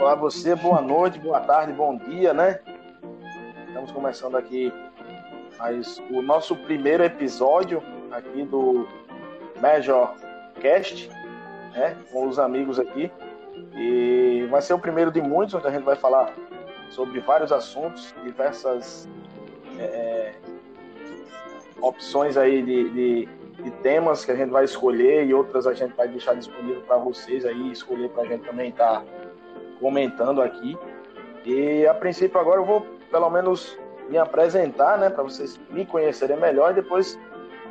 Olá você, boa noite, boa tarde, bom dia, né? Estamos começando aqui o nosso primeiro episódio aqui do Major Cast, né? Com os amigos aqui. E vai ser o primeiro de muitos, onde a gente vai falar sobre vários assuntos, diversas é, opções aí de, de, de, temas que a gente vai escolher e outras a gente vai deixar disponível para vocês aí, escolher para a gente também estar tá comentando aqui. E a princípio agora eu vou pelo menos me apresentar, né, para vocês me conhecerem melhor e depois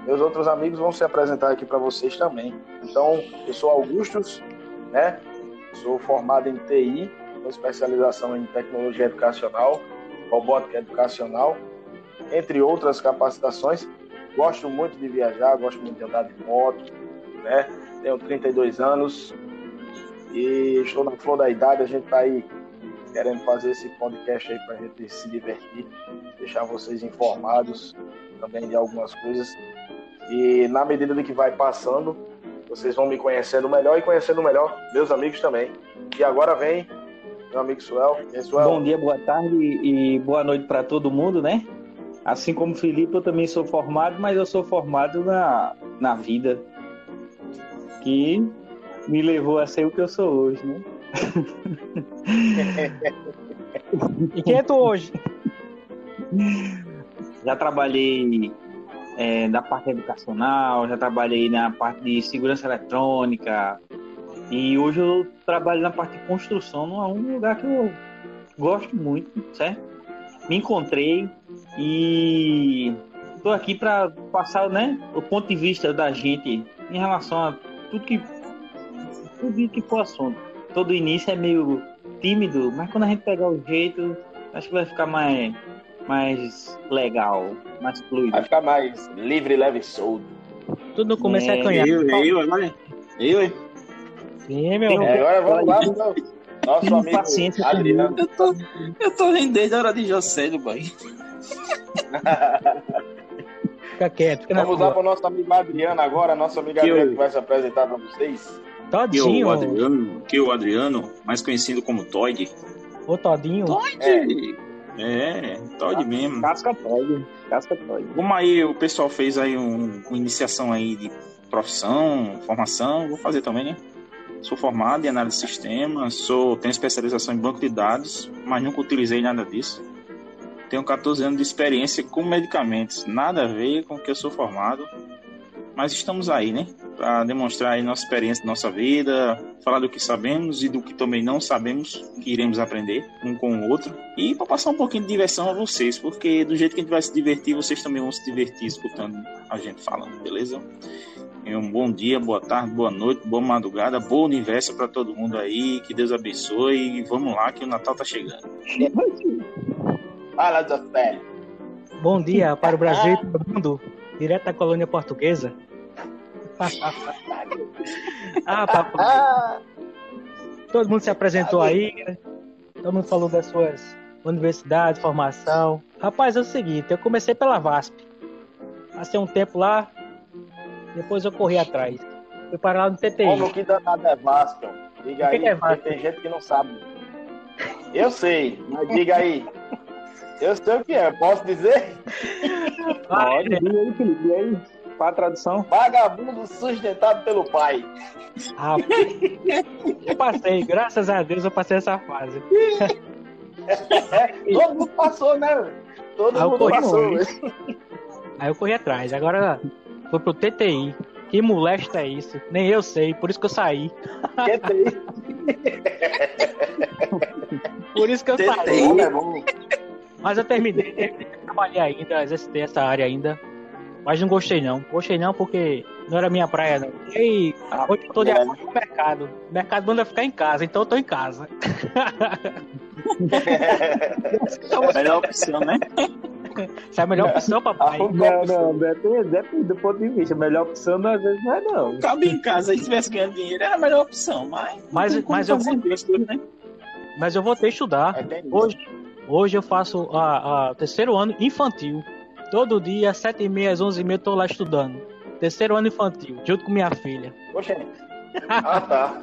meus outros amigos vão se apresentar aqui para vocês também. Então, eu sou Augustus, né? Sou formado em TI, com especialização em tecnologia educacional, robótica educacional, entre outras capacitações. Gosto muito de viajar, gosto muito de andar de moto, né? Tenho 32 anos e estou na flor da idade. A gente está aí querendo fazer esse podcast aí para a gente se divertir, deixar vocês informados também de algumas coisas. E na medida de que vai passando, vocês vão me conhecendo melhor e conhecendo melhor meus amigos também. E agora vem meu amigo Suel. Suel. Bom dia, boa tarde e boa noite para todo mundo, né? Assim como Felipe, eu também sou formado, mas eu sou formado na, na vida, que me levou a ser o que eu sou hoje, né? e quem é tu hoje? Já trabalhei é, na parte educacional, já trabalhei na parte de segurança eletrônica e hoje eu trabalho na parte de construção, num lugar que eu gosto muito, certo? Me encontrei e estou aqui para passar, né, o ponto de vista da gente em relação a tudo que tudo que for assunto. Todo início é meio tímido, mas quando a gente pegar o jeito, acho que vai ficar mais mais legal, mais fluido. Vai ficar mais livre, leve e solto. Tudo começa é, a canhar. Eu, eu, agora. Eu, hein? Sim, meu. É, agora vamos lá, então. Nosso amigo paciência Adriano. Eu tô, eu tô rindo desde a hora de José, do pai. Fica quieto. Fica Vamos lá para o nosso amigo Adriano agora, nosso amigo Adriano eu... que vai se apresentar para vocês. Todinho. Que o Adriano, que o Adriano, mais conhecido como Todd. O Todinho. Todd. É, é Todd mesmo. Casca Todd. Casca Todd. Como aí o pessoal fez aí um, uma iniciação aí de profissão, formação, vou fazer também, né? Sou formado em análise de sistemas, sou, tenho especialização em banco de dados, mas nunca utilizei nada disso. Tenho 14 anos de experiência com medicamentos, nada a ver com o que eu sou formado, mas estamos aí, né? Para demonstrar aí nossa experiência, nossa vida, falar do que sabemos e do que também não sabemos, que iremos aprender um com o outro, e para passar um pouquinho de diversão a vocês, porque do jeito que a gente vai se divertir, vocês também vão se divertir escutando a gente falando, beleza? Um bom dia, boa tarde, boa noite, boa madrugada, bom universo para todo mundo aí. Que Deus abençoe. E vamos lá, que o Natal tá chegando. Fala, José. Bom dia para o Brasil e para o mundo, direto da colônia portuguesa. Ah, papai. Todo mundo se apresentou aí, né? Todo mundo falou das suas universidades, formação. Rapaz, é o seguinte, eu comecei pela VASP. Passei um tempo lá, depois eu corri atrás. Fui parar lá no TTI. Como que danado é Vasco? Diga aí, é Vasco? tem gente que não sabe. Eu sei, mas diga aí. Eu sei o que é, posso dizer? Pode, diga aí, Felipe, e aí? Qual a tradução? Vagabundo sustentado pelo pai. Ah, eu passei, graças a Deus eu passei essa fase. Todo mundo passou, né? Todo aí mundo passou. Aí eu corri atrás. Agora foi pro TTI. Que molesta é isso? Nem eu sei, por isso que eu saí. TTI. por isso que eu TTI, saí. É bom. Mas eu terminei, terminei trabalhei ainda, exercitei essa área ainda. Mas não gostei não. Gostei não porque não era minha praia, não. E hoje eu tô de acordo com o mercado. O mercado manda ficar em casa, então eu tô em casa. é a melhor opção, né? Essa é a melhor opção, papai. Não, não, depende, depende do ponto de vista. A melhor opção, não, às vezes, não é, não. Cabe em casa, se tivesse ganhando dinheiro, era a melhor opção, mas. Mas, mas, eu, vou, né? mas eu vou ter que estudar. É hoje, hoje eu faço a terceiro ano infantil. Todo dia, às sete e meia, às onze e meia, tô lá estudando. Terceiro ano infantil, junto com minha filha. Poxa, ah, tá.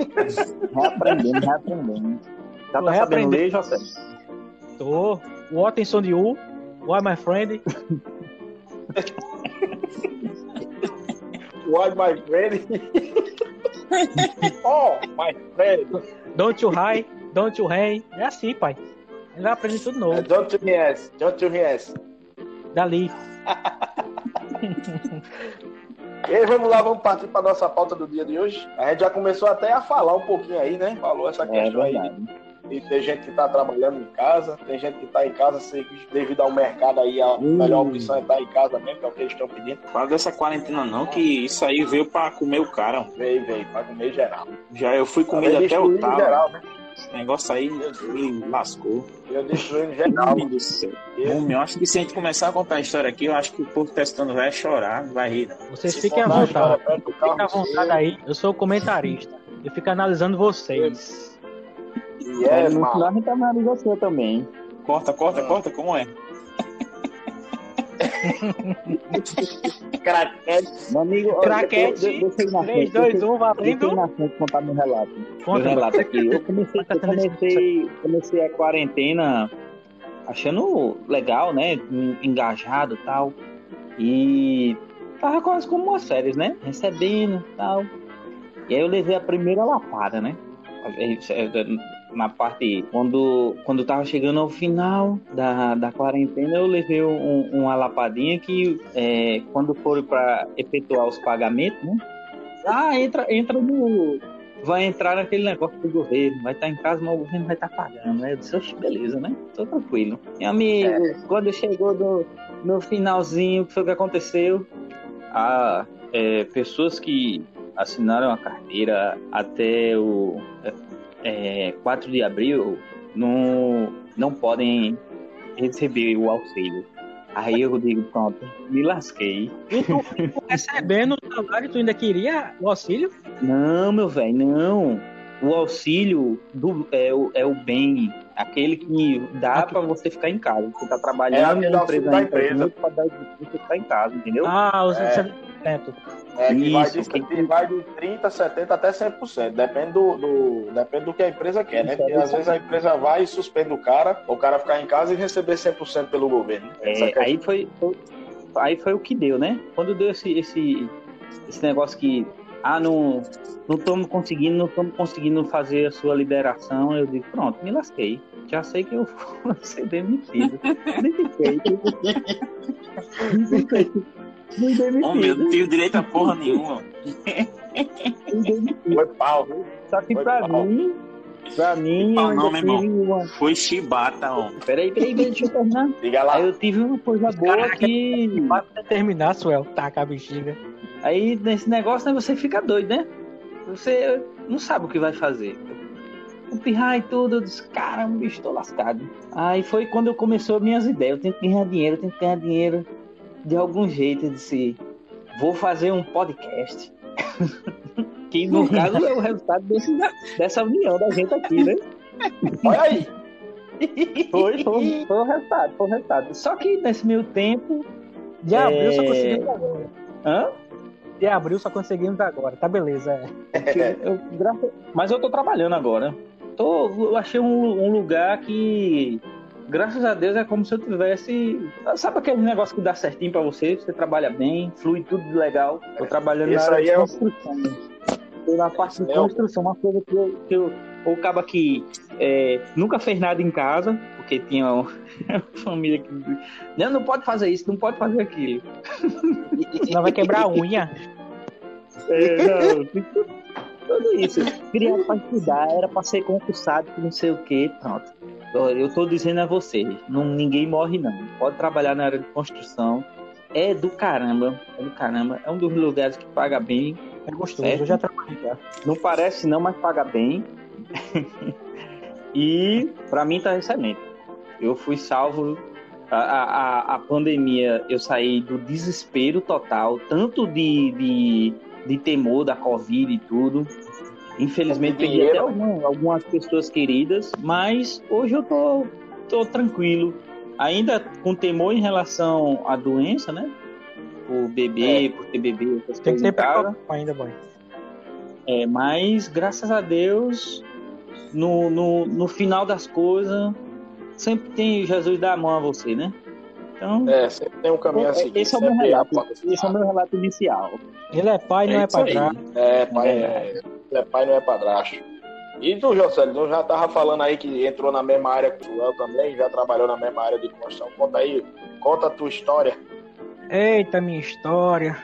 Reaprendendo, reaprendendo. Já Tô tá sabendo ler, José? Tô. Watson de U. Why my friend? Why my friend? oh, my friend. Don't you high, don't you hang. É assim, pai. Ele vai aprender tudo novo. Don't you yes, don't you yes. Dali. E aí, vamos lá, vamos partir para nossa pauta do dia de hoje. A gente já começou até a falar um pouquinho aí, né? Falou essa É questão aí de verdade. E tem gente que tá trabalhando em casa, tem gente que tá em casa se- devido ao mercado aí, a Hum. melhor opção é estar em casa mesmo, que é o que eles estão pedindo. Fala dessa quarentena não, que isso aí veio pra comer o cara. Veio, veio, pra comer geral. Já eu fui Tá comido até o talo. geral, né? Esse negócio aí me lascou. Eu destruindo geral. Meu Deus do céu. Eu acho que se a gente começar a contar a história aqui, eu acho que o povo testando vai chorar, vai rir. Vocês Se fiquem à vontade. Fiquem à vontade aí. Eu sou o comentarista. Eu fico analisando vocês. E é, no final a gente analisa você também. Corta, corta, corta, como é? Craquete. Meu amigo, Craquete, eu ir na 3, frente, 2, deixa eu- 1, deixa eu ir valendo. frente contar meu relato. Meu Conta. relato aqui. Eu comecei, eu comecei, comecei a quarentena achando legal, né? En- Engajado e tal. E tava quase como umas férias, né? Recebendo e tal. E aí eu levei a primeira lapada, né? Na parte. Quando, quando tava chegando ao final da, da quarentena, eu levei um- uma lapadinha que é, quando foram para efetuar os pagamentos, né? Ah, entra, entra no. Vai entrar naquele negócio do governo, vai estar em casa, mas o governo vai estar pagando, né? Eu disse, "Oxe, beleza, né? Tô tranquilo. Meu amigo, quando chegou no, no finalzinho, o que foi que aconteceu? Ah, é, pessoas que assinaram a carteira até o é, 4 de abril não, não podem receber o auxílio. Aí eu digo, pronto, me lasquei. E tu, recebendo o salário, tu ainda queria o auxílio? Não, meu velho, não. O auxílio do, é, o, é o bem, aquele que dá pra você ficar em casa. Você tá É trabalhando aquele na auxílio empresa, da empresa, empresa. pra dar você ficar em casa, entendeu? Ah, os É. 70%. É que vai, Isso, de, quem- que vai de 30, 70 até 100%. Depende do, do, depende do que a empresa quer, né? Isso, Porque é às vezes a empresa vai e suspende o cara, o cara ficar em casa e receber 100% pelo governo. É, aí, foi, foi- aí foi o que deu, né? Quando deu esse, esse, esse negócio que, ah, não não estamos conseguindo, não estamos conseguindo fazer a sua liberação, eu digo, pronto, me lasquei. Já sei que eu vou ser demitido. Demitido. Fui demitido. Homem, eu não tenho direito a porra nenhuma. Fui demitido. Foi pau, viu? Só que Foi pra pau. mim, pra mim, Pau não, meu tive uma... Foi chibata, homem. Peraí, peraí, deixa eu terminar. Diga lá. Aí eu tive uma coisa boa que... Vai terminar, Suel. Tá, com a bexiga. Aí nesse negócio, né, você fica doido, né? Você não sabe o que vai fazer. O pirra e tudo, eu disse, caramba, bicho, tô lascado. Aí foi quando eu começou minhas ideias. Eu tenho que ganhar dinheiro, eu tenho que ganhar dinheiro de algum jeito. Eu disse, vou fazer um podcast. que no caso é o resultado desse- dessa união da gente aqui, né? Olha aí. Foi, foi, foi o resultado, foi o resultado. Só que nesse meio tempo. De abril só É. conseguimos agora. Hã? De abril só conseguimos agora. Tá beleza, é. Eu- graça- Mas eu tô trabalhando agora. Tô, eu achei um, um lugar que, graças a Deus, é como se eu tivesse. Sabe aquele negócio que dá certinho pra você? Você trabalha bem, flui tudo legal. Tô trabalhando Isso na área aí de é o- construção. Tô na parte de É construção, uma coisa que eu. Que eu ou acaba que é, nunca fez nada em casa, porque tinha uma família que. Não, não pode fazer isso, não pode fazer aquilo. Senão vai quebrar a unha. É, não, tudo- isso. Queria pra estudar, era pra ser concursado, não sei o que, pronto. Eu tô dizendo a vocês, não, ninguém morre não. Pode trabalhar na área de construção. É do caramba, é do caramba. É um dos lugares que paga bem. É gostoso. Certo. Eu já trabalhei já. Não parece não, mas paga bem. e pra mim tá excelente. Eu fui salvo. A, a- a pandemia, eu saí do desespero total, tanto de, de, de temor da Covid e tudo. Infelizmente, perdi até algum- algumas pessoas queridas, mas hoje eu tô, tô tranquilo. Ainda com temor em relação à doença, né? Por beber, por ter bebê, essas Tem que ter precaução ainda, boy. É, mas graças a Deus no, no, no final das coisas, sempre tem Jesus dar a mão a você, né? Então, É, sempre tem um caminho a seguir. esse é o meu relato. Esse é o meu relato inicial. Ele é pai, não É é, padrasto. É, pai, É é, é pai não é padrasto. E tu, José, tu já tava falando aí que entrou na mesma área que o El também, já trabalhou na mesma área de construção. Conta aí, conta a tua história. Eita, minha história.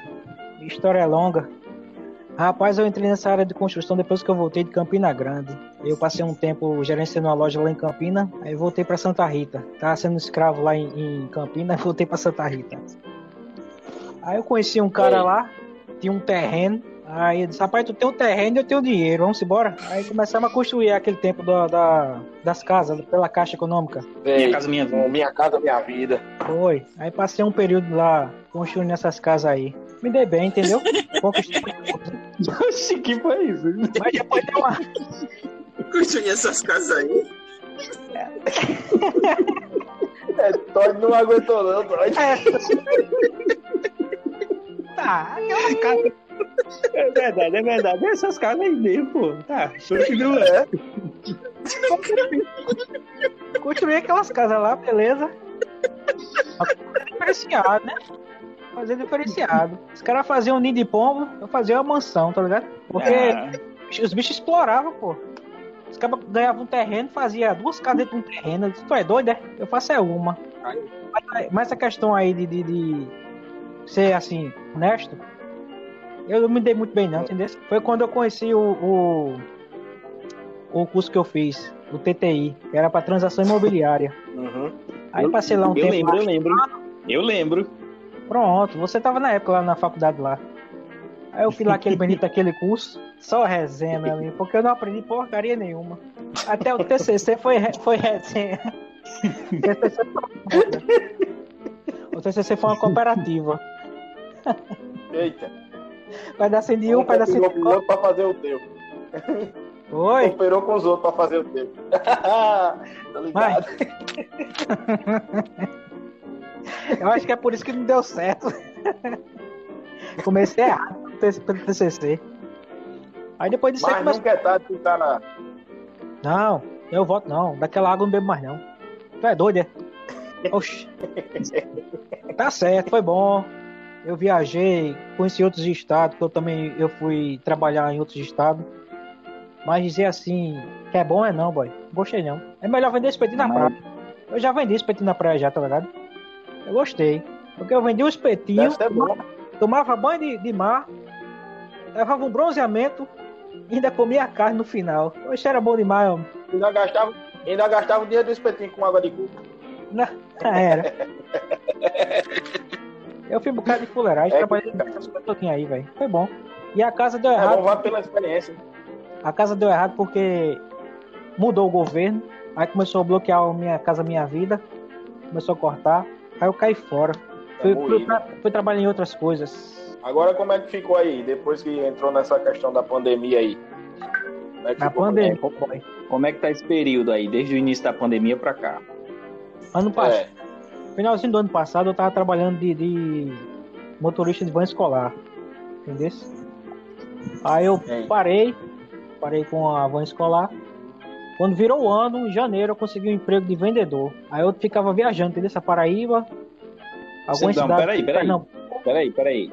Minha história é longa. Rapaz, eu entrei nessa área de construção depois que eu voltei de Campina Grande. Eu passei um tempo gerenciando uma loja lá em Campina, aí voltei para Santa Rita. Tava sendo escravo lá em, em Campina, voltei para Santa Rita. Aí eu conheci um cara Ei. lá, tinha um terreno. Aí eu disse, rapaz, tu tem um terreno e eu tenho dinheiro, vamos embora. Aí começamos a construir aquele tempo da, da- das casas, pela Caixa Econômica. Ei, Minha casa, minha vida. minha casa, minha vida. Foi. Aí passei um período lá construindo essas casas aí. Me dei bem, entendeu? Conquistei. Oxi, que foi isso? Mas depois deu uma. Construir essas casas aí. É, Todd não aguentou não, Todd. Tá, aquelas casas. É verdade, é verdade. Essas casas aí mesmo, pô. Tá, continua. É, Construí aquelas casas lá, beleza. Fazer diferenciado, né? Fazer diferenciado. Os caras faziam um ninho de pombo, eu fazia uma mansão, tá ligado? Porque Ah, os bichos exploravam, pô. Os caras ganhavam um terreno, fazia duas casas dentro de um terreno. Eu disse, tu é doido, é? Eu faço é uma. Mas, mas essa questão aí de, de, de ser assim, honesto, eu não me dei muito bem não, entendeu? Foi quando eu conheci o, o, o curso que eu fiz, o TTI, que era para transação imobiliária. uhum. Aí passei lá um eu tempo. lembro, eu lembro. Eu lembro. Pronto, você tava na época lá na faculdade lá. Aí eu fiz lá aquele bonito aquele curso, só resenha, meu amigo, porque eu não aprendi porcaria nenhuma. Até o TCC foi, foi resenha. O TCC foi, o TCC foi uma cooperativa. Eita. Vai dar 100 de um, vai dar 100 Operou de com os outros pra fazer o teu. Oi? Operou com os outros pra fazer o teu. tá ligado? Eu acho que é por isso que não deu certo. Comecei errado no TCC. Aí depois disso Mas começou. nunca é tarde pro cara. Não, eu voto não. Daquela água eu não bebo mais não. Tu é doido, é? Oxi. Tá certo, foi bom. Eu viajei, conheci outros estados, que eu também eu fui trabalhar em outros estados. Mas dizer assim, que é bom é não, boy. Gostei não. É melhor vender espetinho na Mas- praia. Eu já vendi espetinho na praia já, tá ligado? Eu gostei. Porque eu vendi o espetinho, bom. tomava banho de, de mar, levava um bronzeamento e ainda comia carne no final. Oxe, era bom demais, homem. Ainda gastava, ainda gastava o dinheiro do espetinho com água de coco. Não, era. Eu fui um bocado de fuleiragem, É trabalhei coisas todinhas aí, velho. Foi bom. E a casa deu É errado. bom, vale pela experiência. A casa deu errado porque mudou o governo. Aí começou a bloquear a minha casa, minha vida. Começou a cortar. Aí eu caí fora. Fui, fui, moído. tra- fui trabalhar em outras coisas. Agora como é que ficou aí, depois que entrou nessa questão da pandemia aí? Como é que Na ficou? pandemia. Como é que tá esse período aí, desde o início da pandemia pra cá? Ano passado. É, Finalzinho do ano passado eu tava trabalhando de, de motorista de van escolar. Entendeu? Aí eu Sim. parei, parei com a van escolar. Quando virou o ano, em janeiro, eu consegui um emprego de vendedor. Aí eu ficava viajando, entendeu? Essa Paraíba. Algumas Não, cidades. peraí, peraí. Não, Peraí, peraí.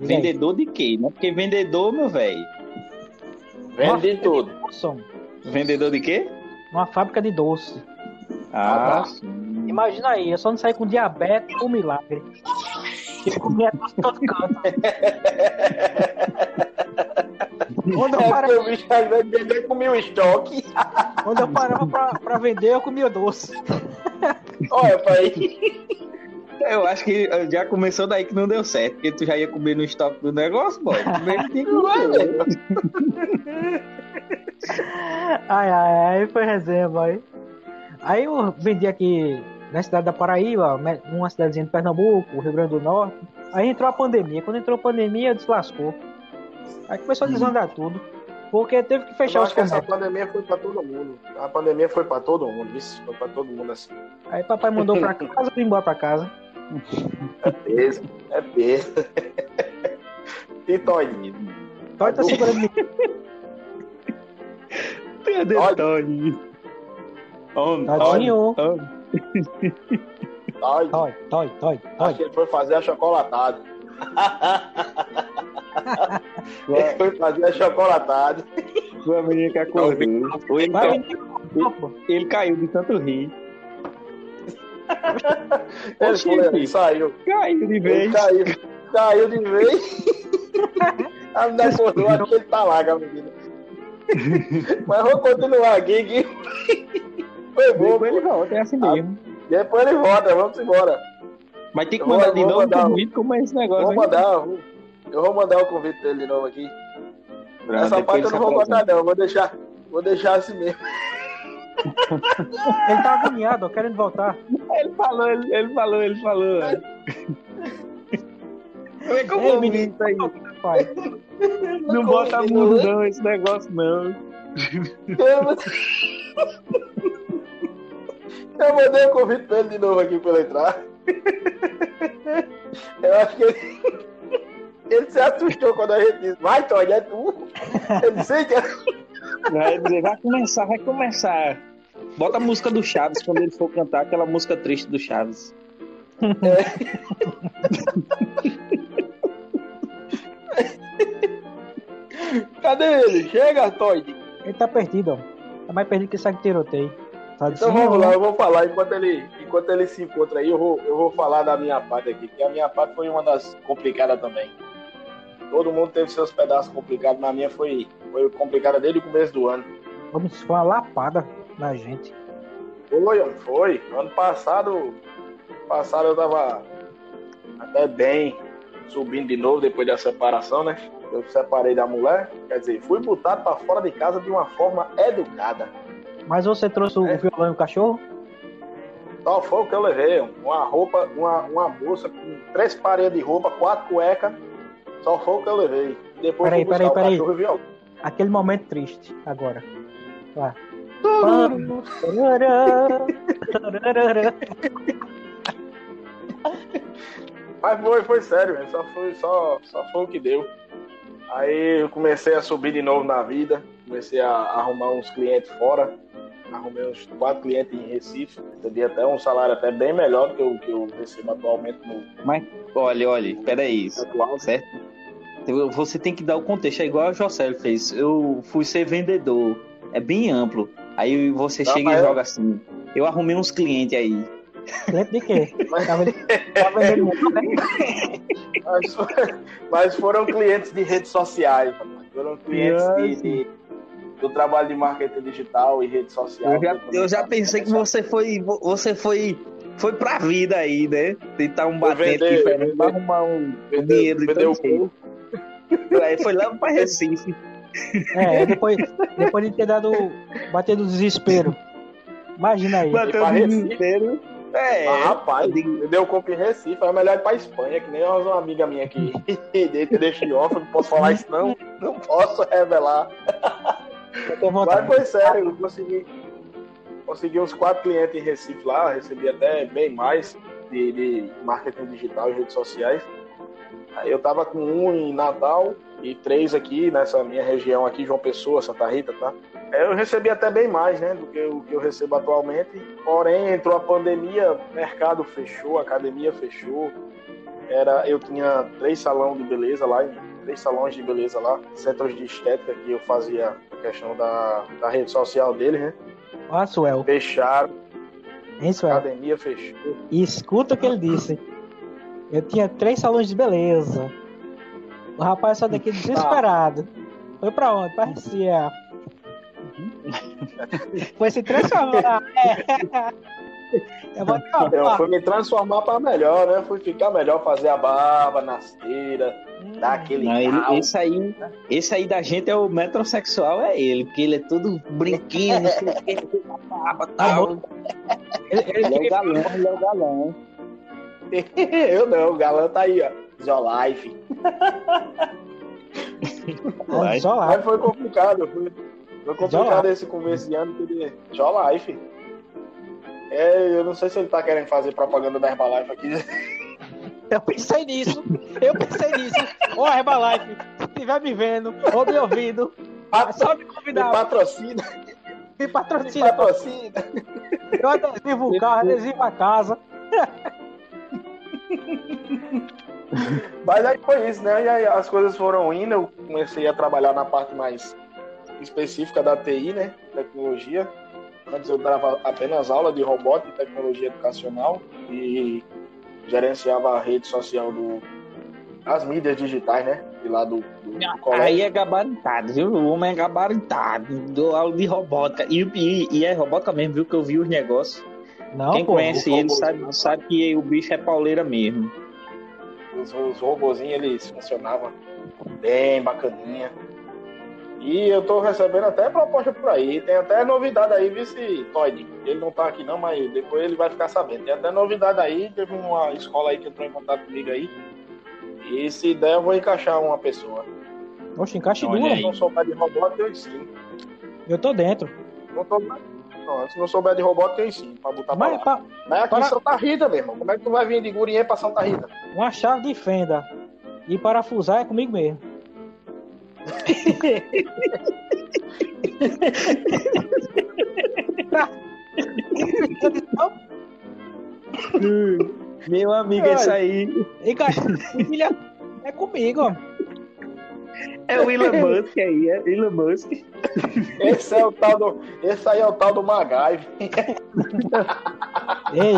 Vendedor de quê? Não é porque vendedor, meu velho. vende tudo. Vendedor de quê? Uma fábrica de doce. Ah, sim. Imagina aí, eu só não saí com diabetes ou milagre. Eu comia doce em todo canto. Quando eu, É parava, o bicho às vezes vender com mil estoque. quando eu parava pra, pra vender, eu comia doce. Olha, pai. Eu acho que já começou daí que não deu certo, porque tu já ia comer no estoque do negócio, boy. Que comer. Ai, ai, ai, foi resenha, boy. Aí eu vendi aqui na cidade da Paraíba, uma cidadezinha de Pernambuco, Rio Grande do Norte. Aí entrou a pandemia. Quando entrou a pandemia, deslascou. Aí começou a desandar tudo. Porque teve que fechar os comércios. pandemia foi pra todo mundo. A pandemia foi pra todo mundo. Isso foi pra todo mundo assim. Aí papai mandou pra casa e embora pra casa. É peso. É peso. E Todd? Toy tá segurando mim. Cadê Olha. Tadinho. Toy, toy, acho toy. que ele foi fazer a chocolatada. Ele foi fazer a chocolatada. Foi a menina que acordou. Ou ele, Vai, pô. ele caiu de tanto rir. Ele foi, ele saiu. Caiu de Ele vez. caiu. Caiu de vez. A menina acordou, acho que ele tá lá, com a menina. Mas vou continuar aqui que foi bom. Depois ele volta, é assim mesmo. Depois ele volta, vamos embora. Mas tem que Eu vou- mandar de novo mandar o um- convite como é esse negócio. Vou mandar, eu vou- eu vou mandar o convite dele de novo aqui. Pra Essa parte eu não vou botar, não. Vou deixar, vou deixar assim mesmo. Ele tá agoniado, querendo voltar. Ele falou, ele, ele falou, ele falou. Como é que eu vou menino. ouvir isso aí? Pai. Não bota mundo não, esse negócio não. Eu mandei o convite pra ele de novo aqui pra ele entrar. Eu acho que ele, ele se assustou quando a gente disse, vai, Todd, é tu. Eu disse, "Eita." Vai dizer, vai começar, vai começar. Bota a música do Chaves quando ele for cantar aquela música triste do Chaves. cadê ele? Chega, Todd. Ele tá perdido, ó. Tá mais perdido que sabe tiroteio. Tá Então vamos lá, eu vou falar enquanto ele, enquanto ele se encontra aí, eu vou, eu vou falar da minha parte aqui, que a minha parte foi uma das complicadas também. Todo mundo teve seus pedaços complicados, mas a minha foi, foi complicada desde o começo do ano. Vamos foi uma lapada na gente. Foi, foi. Ano passado, passado eu tava até bem subindo de novo depois da separação, né? Eu separei da mulher, quer dizer, fui botado pra fora de casa de uma forma educada. Mas você trouxe o É. violão e o cachorro? Só foi o que eu levei, uma roupa, uma, uma bolsa com três paredes de roupa, quatro cuecas, só foi o que eu levei. Depois Peraí, peraí, o peraí. Aquele momento triste, agora. Lá. Mas foi, foi sério. Só foi, só, só foi o que deu. Aí eu comecei a subir de novo na vida, comecei a arrumar uns clientes fora. Arrumei uns quatro clientes em Recife, recebi até um salário até bem melhor do que o que eu recebo atualmente no Mas, olha, olha, peraí, atual. certo? Então, Você tem que dar o contexto, é igual o José fez. Eu fui ser vendedor, é bem amplo. Aí você Não, chega mas e eu- joga assim. Eu arrumei uns clientes aí. Cliente de quê? Mas- Tá vendo- tá vendendo muito, né? Mas, mas foram clientes de redes sociais, rapaz. foram clientes de, de- do trabalho de marketing digital e redes sociais. Eu já, eu já pensei que você foi, você foi, foi pra vida aí, né? Tentar um batente diferente pra vender. arrumar um Vendeu- dinheiro de todo. Aí foi lá pra Recife. É, depois, depois de ter dado. bater do desespero. Imagina aí. Bateu pra o Recife. desespero. É, Ah, rapaz, deu compra em Recife, é melhor ir pra Espanha, que nem uma amiga minha aqui. Deixa de off, não posso falar isso não, não posso revelar. Mas foi sério, eu consegui, consegui uns quatro clientes em Recife lá, recebi até bem mais de, de marketing digital e redes sociais. Aí eu tava com um em Natal e três aqui nessa minha região aqui, João Pessoa, Santa Rita, tá? Aí Eu recebi até bem mais, né, do que o que eu recebo atualmente. Porém, entrou a pandemia, mercado fechou, academia fechou. Era, eu tinha três salões de beleza lá, três salões de beleza lá, centros de estética que eu fazia a questão da, da rede social dele, né? Ó, Suel. Fecharam, Hein, Suel? academia fechou. E escuta o que ele disse. Eu tinha três salões de beleza. O rapaz saiu daqui desesperado. Foi pra onde? Pra Recife. Foi se transformar. É. Eu vou Eu fui me transformar para melhor, né? Fui ficar melhor, fazer a barba na esteira, dar aquele Não, ele- esse aí, esse aí da gente é o metrosexual, é ele, porque ele é todo brinquinho, não sei o que, barba, tal. Ele, ele Ele é o galão, ele é o galão. Eu não, o galã tá aí, ó. Zolife. Mas foi complicado. Foi, foi complicado esse começo de ano que ele. É, eu não sei se ele tá querendo fazer propaganda da Herbalife aqui. Eu pensei nisso. Eu pensei nisso. Ô, Herbalife, se estiver me vendo ou me ouvindo, é só me Me convidar. patrocina. Me Me patrocina. patrocina. Eu adesivo o carro, adesivo a casa. Mas aí foi isso, né? E aí as coisas foram indo, eu comecei a trabalhar na parte mais específica da TI, né? Tecnologia. Antes eu dava apenas aula de robótica e tecnologia educacional e gerenciava a rede social do, as mídias digitais, né? De lá do, do, do colégio. Aí é gabaritado, viu? O homem é gabaritado. Dou aula de robótica. E, e, e é robótica mesmo, viu? Que eu vi os negócios. Não, Quem pô. conhece ele sabe, sabe que o bicho é pauleira mesmo. Os, os robozinhos, eles funcionavam bem bacaninha. E eu tô recebendo até proposta por aí. Tem até novidade aí, vice Todd. Ele não tá aqui não, mas depois ele vai ficar sabendo. Tem até novidade aí. Teve uma escola aí que entrou em contato comigo aí. E se der, eu vou encaixar uma pessoa. Oxe, encaixe Olha duas. Se não souber de robótica, eu ensino. Eu tô dentro. Não tô... não, se não souber de robótica, eu ensino. Pra botar pra Mas lá. pa- Mas aqui para- em Santa Rita, meu irmão. Como é que tu vai vir de Guriê pra Santa Rita? uma chave de fenda e parafusar é comigo mesmo. Meu amigo, esse aí é comigo. ó. é o Elon Musk aí, é Elon Musk. Esse é o tal do. Esse aí é o tal do MacGyver. Ei,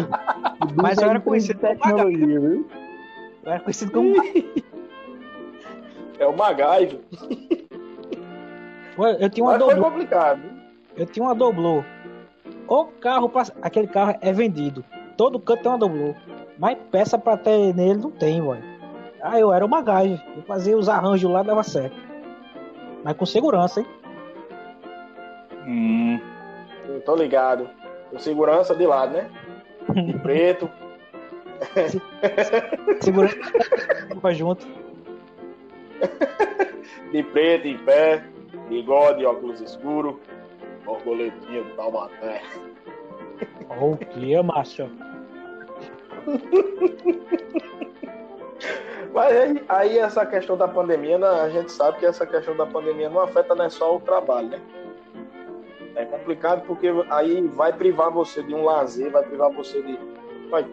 mas eu era conhecido como viu? eu era conhecido como É o MacGyver. Eu tinha uma Mas foi doblô. complicado. Eu tinha uma doblô. O carro, pra- aquele carro é vendido. Todo canto tem uma doblô. Mas peça pra ter nele não tem, mano. Ah, eu era o MacGyver. Eu fazia os arranjos lá, dava certo. Mas com segurança, hein? Hum, Eu tô ligado. Com segurança de lado, né? De preto. Segurança vai junto. De preto, em pé. Bigode, óculos escuros. Borboletinha do Taubaté. O que, macho? Mas aí, aí essa questão da pandemia, né, a gente sabe que essa questão da pandemia não afeta não é só o trabalho, né? É complicado porque aí vai privar você de um lazer, vai privar você de. vai-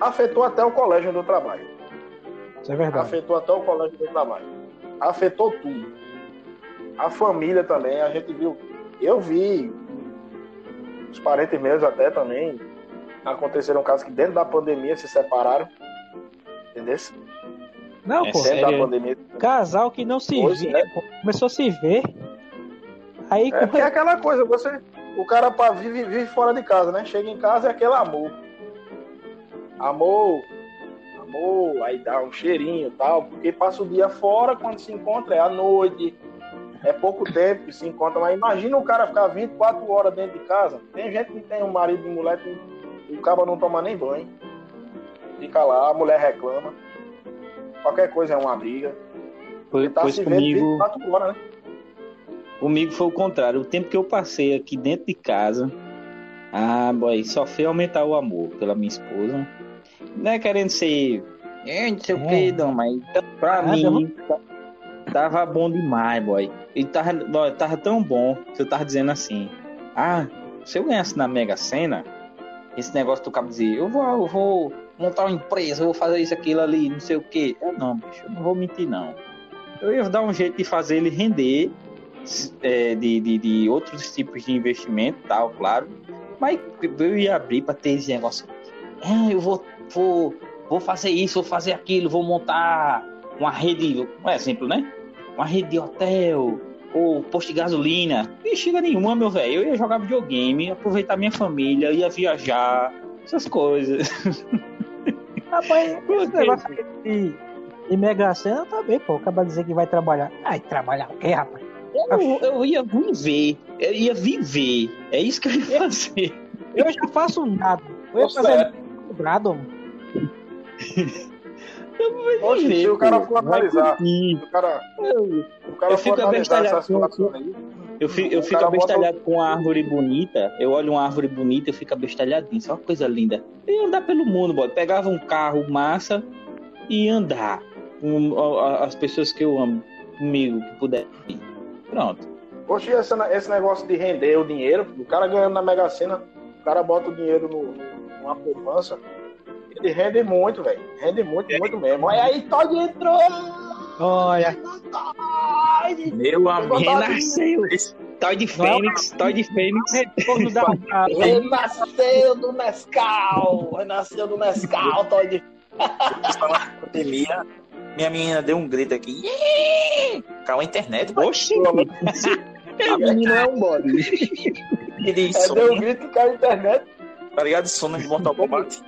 Afetou até o colégio do trabalho. Isso é verdade. Afetou até o colégio do trabalho. Afetou tudo. A família também, a gente viu. Eu vi os parentes meus até também. Aconteceram casos que dentro da pandemia se separaram. Entendeu? Não, É pô. Dentro da pandemia. Casal que não se Pois via, é. pô, começou a se ver. Aí É porque é aquela coisa, você. O cara vive, vive fora de casa, né? Chega em casa é aquele amor. Amor, amor, aí dá um cheirinho e tal, porque passa o dia fora, quando se encontra é à noite, é pouco tempo que se encontra. Mas imagina o cara ficar 24 horas dentro de casa. Tem gente que tem um marido e mulher que o cara não toma nem banho. Fica lá, a mulher reclama. Qualquer coisa é uma briga. Foi, Ele tá pois se vendo comigo, 24 horas, né? comigo foi o contrário. O tempo que eu passei aqui dentro de casa, ah, boy, só fez aumentar o amor pela minha esposa. Não é querendo ser. É, não sei o que, não, mas pra Nada, mim tava bom demais, boy. E tava, boy, tava tão bom que eu tava dizendo assim: ah, se eu ganhasse na Mega Sena, esse negócio do cabo dizer, eu vou, eu vou montar uma empresa, eu vou fazer isso, aquilo ali, não sei o que. Eu não, bicho, eu não vou mentir, não. Eu ia dar um jeito de fazer ele render é, de, de, de outros tipos de investimento, tal, claro. Mas eu ia abrir para ter esse negócio. Ah, eu vou, vou, vou fazer isso, vou fazer aquilo, vou montar uma rede, um exemplo, né? Uma rede de hotel ou posto de gasolina. Não chega nenhuma, meu velho. Eu ia jogar videogame, aproveitar minha família, ia viajar, essas coisas. Rapaz, esse negócio de, de Mega Sena também, pô. Acaba de dizer que vai trabalhar. Ai, trabalhar o quê, rapaz? Eu, eu ia viver, eu ia viver. É isso que eu ia fazer. Eu já faço nada. Eu ia Tô fazer certo. cobrado, mano. Oxe, se o cara for analisar, o cara, Eu, o cara Eu fico analisar abestalhado essa com- situação aí, eu fico, eu fico cara bota abestalhado com uma árvore bonita. Eu olho uma árvore bonita, eu fico abestalhadinho. Só uma coisa linda. Eu ia andar pelo mundo, boy. Pegava um carro massa e ia andar com as pessoas que eu amo comigo, que puder. Pronto. Oxe, esse, esse negócio de render o dinheiro, o cara ganhando na Mega Sena, o cara bota o dinheiro no, numa poupança, ele rende muito, velho. Rende muito, muito mesmo. Olha aí, Todd entrou! Olha. Meu amigo. Renasceu. Toy Fênix, Toy Fênix. Renasceu do Nescau! Renasceu do Nescau, Todd. pandemia, minha menina deu um grito aqui. Caiu a internet. Oxi. A menina é um bode. E diz, É, deu um grito que caiu a internet. tá ligado? Sona de Mortal Kombat.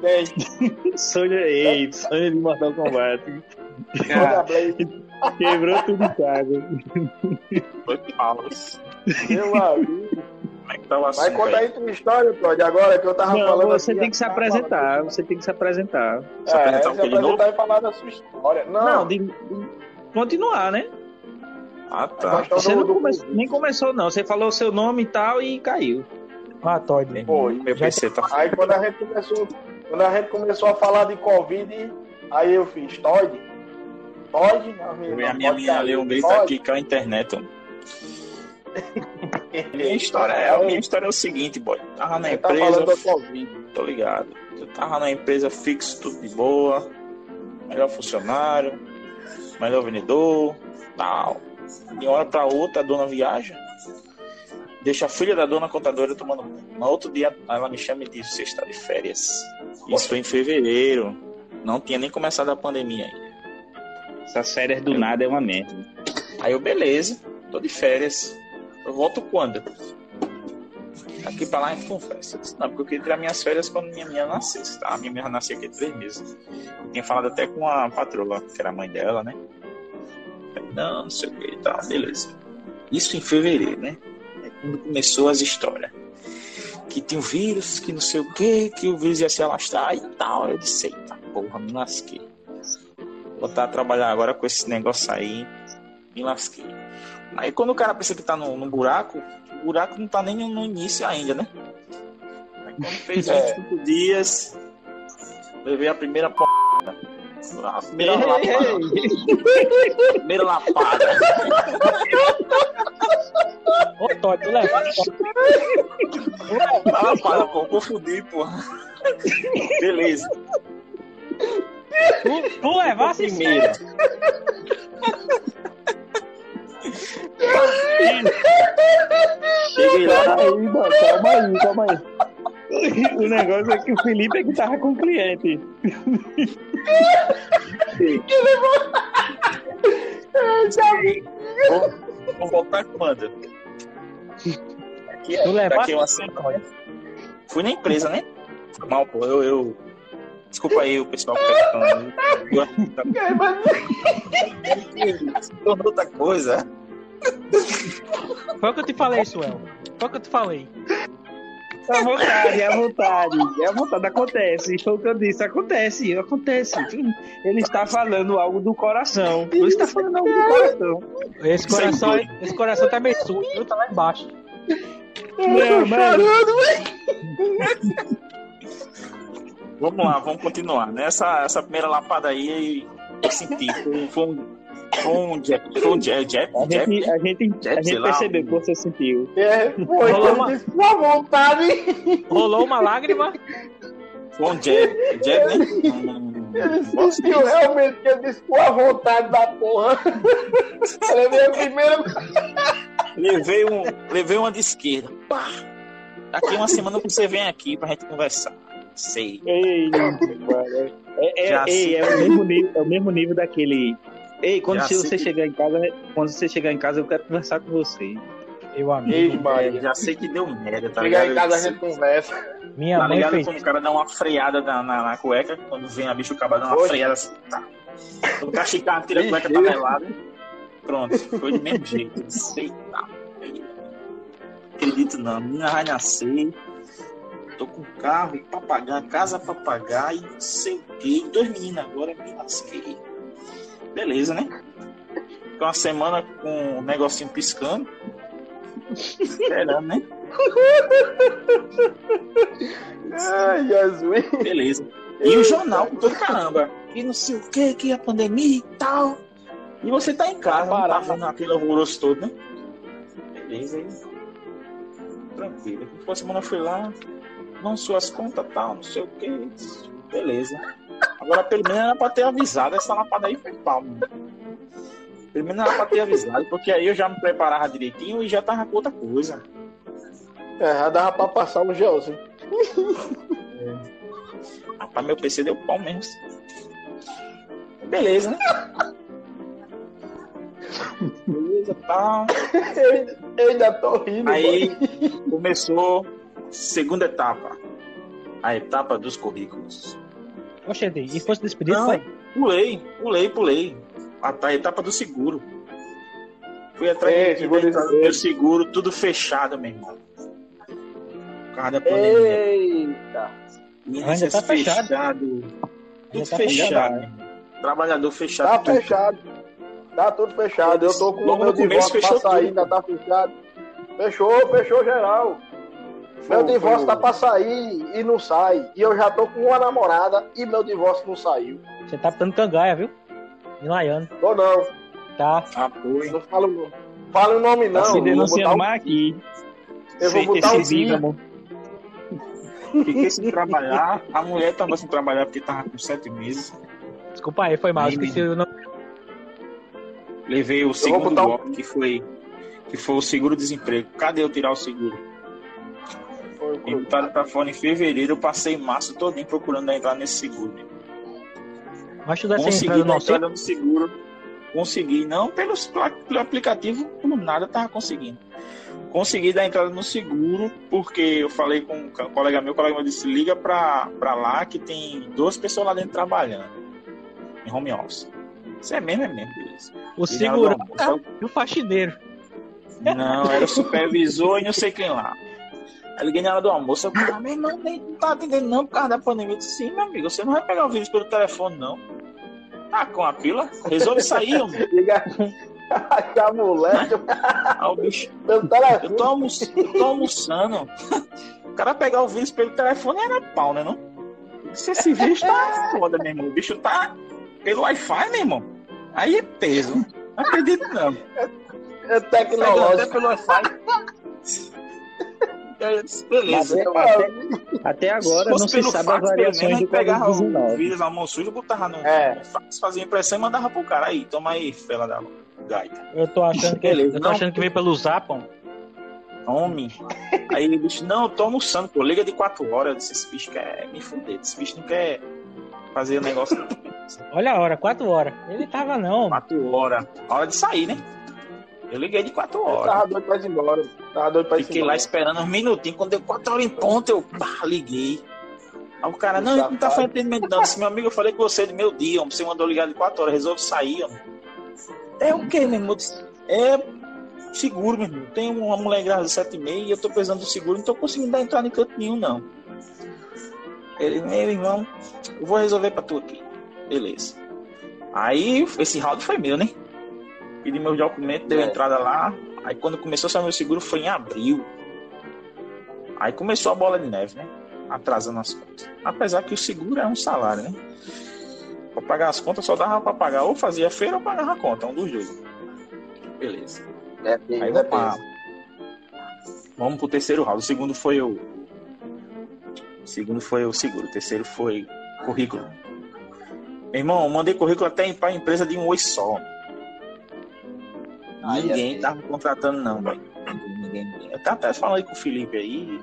Bem, Sônia, ei, Sônia de Mortal Kombat. Blade. Quebrou tudo em casa. Foi Paulus. Meu amigo. É tá o Mas assunto conta aí? aí tua história, Todd, agora que eu tava Não, falando. você aqui, tem que se tava apresentar. Você tem que se apresentar. Se É, apresentar se apresentar e falar da sua história. Não, Não, de, de continuar, né? Ah, tá. Você não do come- Covid. nem começou, não. Você falou o seu nome e tal e caiu. Ah, Todd. Foi. Meu PC tá Aí quando a gente começou, quando a gente começou a falar de Covid, aí eu fiz Todd. Todd, a Eu minha pode menina leu um grito aqui com a internet. Minha história é, a minha história é o seguinte, boy. Tava na Você tá empresa, falando da Covid. tô ligado. Eu tava na empresa fixo, tudo de boa. Melhor funcionário, melhor vendedor, tal. De uma hora pra outra, a dona viaja. Deixa a filha da dona contadora tomando banho. No outro dia, ela me chama e diz: Você está de férias. Isso foi em fevereiro. Não tinha nem começado a pandemia ainda. Essas férias do nada é uma merda. Aí eu, beleza, tô de férias. Eu volto quando? Aqui pra lá a gente conversa. Eu Não, porque eu queria tirar minhas férias quando minha menina nascesse, tá? A minha menina nasceu aqui três meses. Eu tinha falado até com a patroa, que era a mãe dela, né? Não, não sei o que e tal, beleza. Isso em fevereiro, né? É quando começou as histórias. Que tinha um vírus, que não sei o que, que o vírus ia se alastrar e tal. Eu disse, eita porra, me lasquei. Vou estar a trabalhar agora com esse negócio aí. Me lasquei. Aí quando o cara pensa que tá no, no buraco, o buraco não tá nem no início ainda, né? Aí quando fez É. 25 dias, levei a primeira p. A primeira lapada. primeira lapada. Ô, Todd, tu levaste. A lapada, pô, confundi, pô. Beleza. Tu, tu levaste sim. Primeira. Cheguei lá, Aí, mano, calma aí, calma aí. O negócio é que o Felipe é que tava com o cliente. Vou, vou voltar quando? Tu levaste daqui uma semana. Fui na empresa, né? Foi mal, pô. Eu, eu... Desculpa aí o pessoal que tá falando. Tornou outra coisa. Foi o que eu te falei, Suel. Foi o que eu te falei. É a vontade, é a vontade. É a vontade, acontece. Foi o que eu disse, acontece, acontece. Ele está falando algo do coração. Ele está falando algo do coração. Esse coração, esse coração tá meio sujo? Tá lá embaixo. Não, mano. Vamos lá, vamos continuar. Nessa essa primeira lapada aí, eu senti. Foi, foi um. Jab. Foi um jab. jab, A gente, a gente, a sei gente percebeu que você sentiu. É, foi, Rolou uma- disse a vontade. Rolou uma lágrima. Um jab. Jab, né? Ele sentiu realmente que eu disse com a vontade da porra. Ela veio a primeira. Levei, um, levei uma de esquerda. Pá! Daqui uma semana você vem aqui pra gente conversar. Sei. Ei, mano. É, é, sei. é o mesmo nível, é o mesmo nível daquele. Ei, quando Já você sei. chegar em casa, quando você chegar em casa, eu quero conversar com você. Meu amigo. Já sei que deu merda, tá Chegar em casa a gente conversa. Minha Tá mãe ligado fez. quando o cara dá uma freada na, na, na cueca, quando vem a bicho acaba dando uma Oxe. freada assim, tá. Quando o cara chicar, tira a cueca, tá melada. Pronto, foi do mesmo jeito. Eu disse, "Eita, Acredito não, a menina vai nascer. Tô com carro pra pagar, casa pra pagar e não sei o que. Dois meninos agora, me lasquei. Beleza, né? Ficou uma semana com o negocinho piscando. Esperando, né? Ai, Jesus. Beleza. E o jornal com todo caramba. E não sei o que, que a pandemia e tal. E você tá em casa, tá Parado. vendo aquele alvoroço todo, né? beleza. Aí, tranquilo. Depois a semana eu fui lá, não suas contas tal, não sei o que. Beleza. Agora pelo menos era pra ter avisado, essa lapada aí foi pau, mano. Pelo menos era pra ter avisado, porque aí eu já me preparava direitinho e já tava com outra coisa. É, já dava pra passar um gelzinho. Rapaz, meu PC deu pau mesmo. Beleza, né? Beleza, tá. Eu, ainda- eu ainda tô rindo. Aí mano. começou segunda etapa. A etapa dos currículos. Oxente, e fosse despedido, Não, foi? pulei, pulei, pulei. A, a etapa do seguro. Fui atrás É, de, seguro de, de- do meu seguro, tudo fechado, meu irmão. Por causa da pandemia. Eita. Ainda tá fechado. Tudo tá fechado. fechado. Trabalhador fechado. Tá tudo. fechado. Tá tudo fechado. Eu tô com o meu divórcio pra sair, tudo. ainda tá fechado. Fechou, fechou geral. Meu divórcio foi tá pra sair e não sai. E eu já tô com uma namorada e meu divórcio não saiu. Você tá dando cangaia, viu? Em Laiano. Ou não. Tá. Ah, foi. Não falo, falo o nome não. Tá se denunciando mais aqui. Eu vou botar o dízimo. Fiquei sem trabalhar. A mulher tava sem trabalhar porque tava com sete meses. Desculpa aí, foi mal. Esqueci o nome. Levei o segundo golpe, que foi, que foi o seguro-desemprego. Cadê eu tirar o seguro? Me botaram pra fora em fevereiro, eu passei março todinho procurando entrar nesse seguro. Mas tu sem Consegui no entrada no seguro. Consegui, não pelos, pelo aplicativo, por nada tava conseguindo. Consegui dar entrada no seguro, porque eu falei com um colega meu, o colega meu disse, liga pra, pra lá que tem duas pessoas lá dentro trabalhando. Em home office. Isso é mesmo, é mesmo, beleza. O Ligaram segurança almoço, e o faxineiro. Não, era o supervisor e não sei quem lá. Aí liguei na hora do almoço, eu falei, meu irmão, nem não tá atendendo não por causa da pandemia. Eu disse, sim, meu amigo, você não vai pegar o vírus pelo telefone, não. Tá com a pila? Resolve sair, homem. Diga que a mulher Ah, o bicho, pelo eu telefone. tô, almoç... eu tô almoçando. O cara pegar o vírus pelo telefone era pau, né, não? Disse, esse vírus tá foda, meu irmão. O bicho tá pelo Wi-Fi, meu irmão. Aí é peso. Não acredito, não. É Pegando até tecnológico. pelo Wi-Fi. Disse, Beleza. Mas É, Até Se agora não fosse se pelo sabe fax, as variações gente pegava o Covid-19. vírus na mão suja, botava no, É. no fax, fazia impressão e mandava pro cara. Aí, toma aí, fela da gaita. Eu tô achando que, Beleza, eu tô não. achando que veio pelo Zapon. Homem. Aí ele disse, não, eu tô almoçando, pô, liga de quatro horas. Eu disse, esse bicho quer me fuder, esse bicho não quer fazer o negócio Olha a hora, quatro horas. Ele tava não. quatro horas. Hora de sair, né? Eu liguei de quatro Eu horas. tava doido pra ir embora. Tava doido pra ir Fiquei lá embora. esperando uns minutinhos. Quando deu quatro horas em ponto, eu pá, liguei. Aí o cara, não, não tá fazendo atendimento não. Eu Disse, meu amigo, eu falei com você de meu dia, homem. Você mandou ligar de quatro horas, resolve sair, homem. É o quê, meu irmão? Eu É seguro, meu irmão. Tem uma mulher grávida de sete e meia e eu tô precisando do seguro, não tô conseguindo dar entrada em canto nenhum, não. Ele, meu irmão, eu vou resolver pra tu aqui. Beleza. Aí, esse round foi meu, né? Pedi meus documentos, deu É. entrada lá. Aí quando começou a sair meu seguro foi em abril. Aí começou a bola de neve, né? Atrasando as contas. Apesar que o seguro é um salário, né? Pra pagar as contas só dava pra pagar ou fazia feira ou pagava a conta, um dos dois. Beleza. Depende, Aí vamos, lá. vamos pro terceiro round. O segundo foi o. O segundo foi o seguro. O terceiro foi currículo. Meu irmão, mandei currículo até pra empresa de um oi só. É Ninguém tava contratando, não, velho. Ninguém, ninguém. Eu até falando aí com o Felipe aí,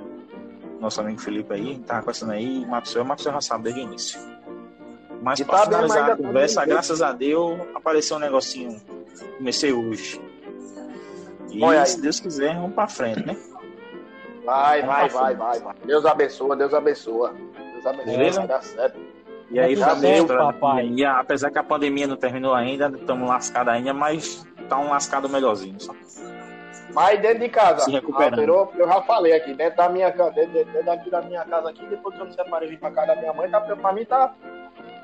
nosso amigo Felipe aí, tava conversando aí, o Marcos, o Marcos já sabe desde o início. Mas E pra tá bem, finalizar a tá conversa, bem. graças a Deus, apareceu um negocinho. Comecei hoje. E Olha aí. se Deus quiser, vamos pra frente, né? Vai, Vamos vai, vai, vai, vai. Deus abençoa, Deus abençoa. Deus abençoa, Beleza? vai dar certo. E aí, família, papai. E apesar que a pandemia não terminou ainda, estamos lascados ainda, mas tá um lascado melhorzinho. Só. Mas dentro de casa, Se recuperando. alterou, eu já falei aqui, dentro da minha casa, dentro, dentro daqui da minha casa aqui, depois que eu me separei e vim pra casa da minha mãe, tá, pra mim tá,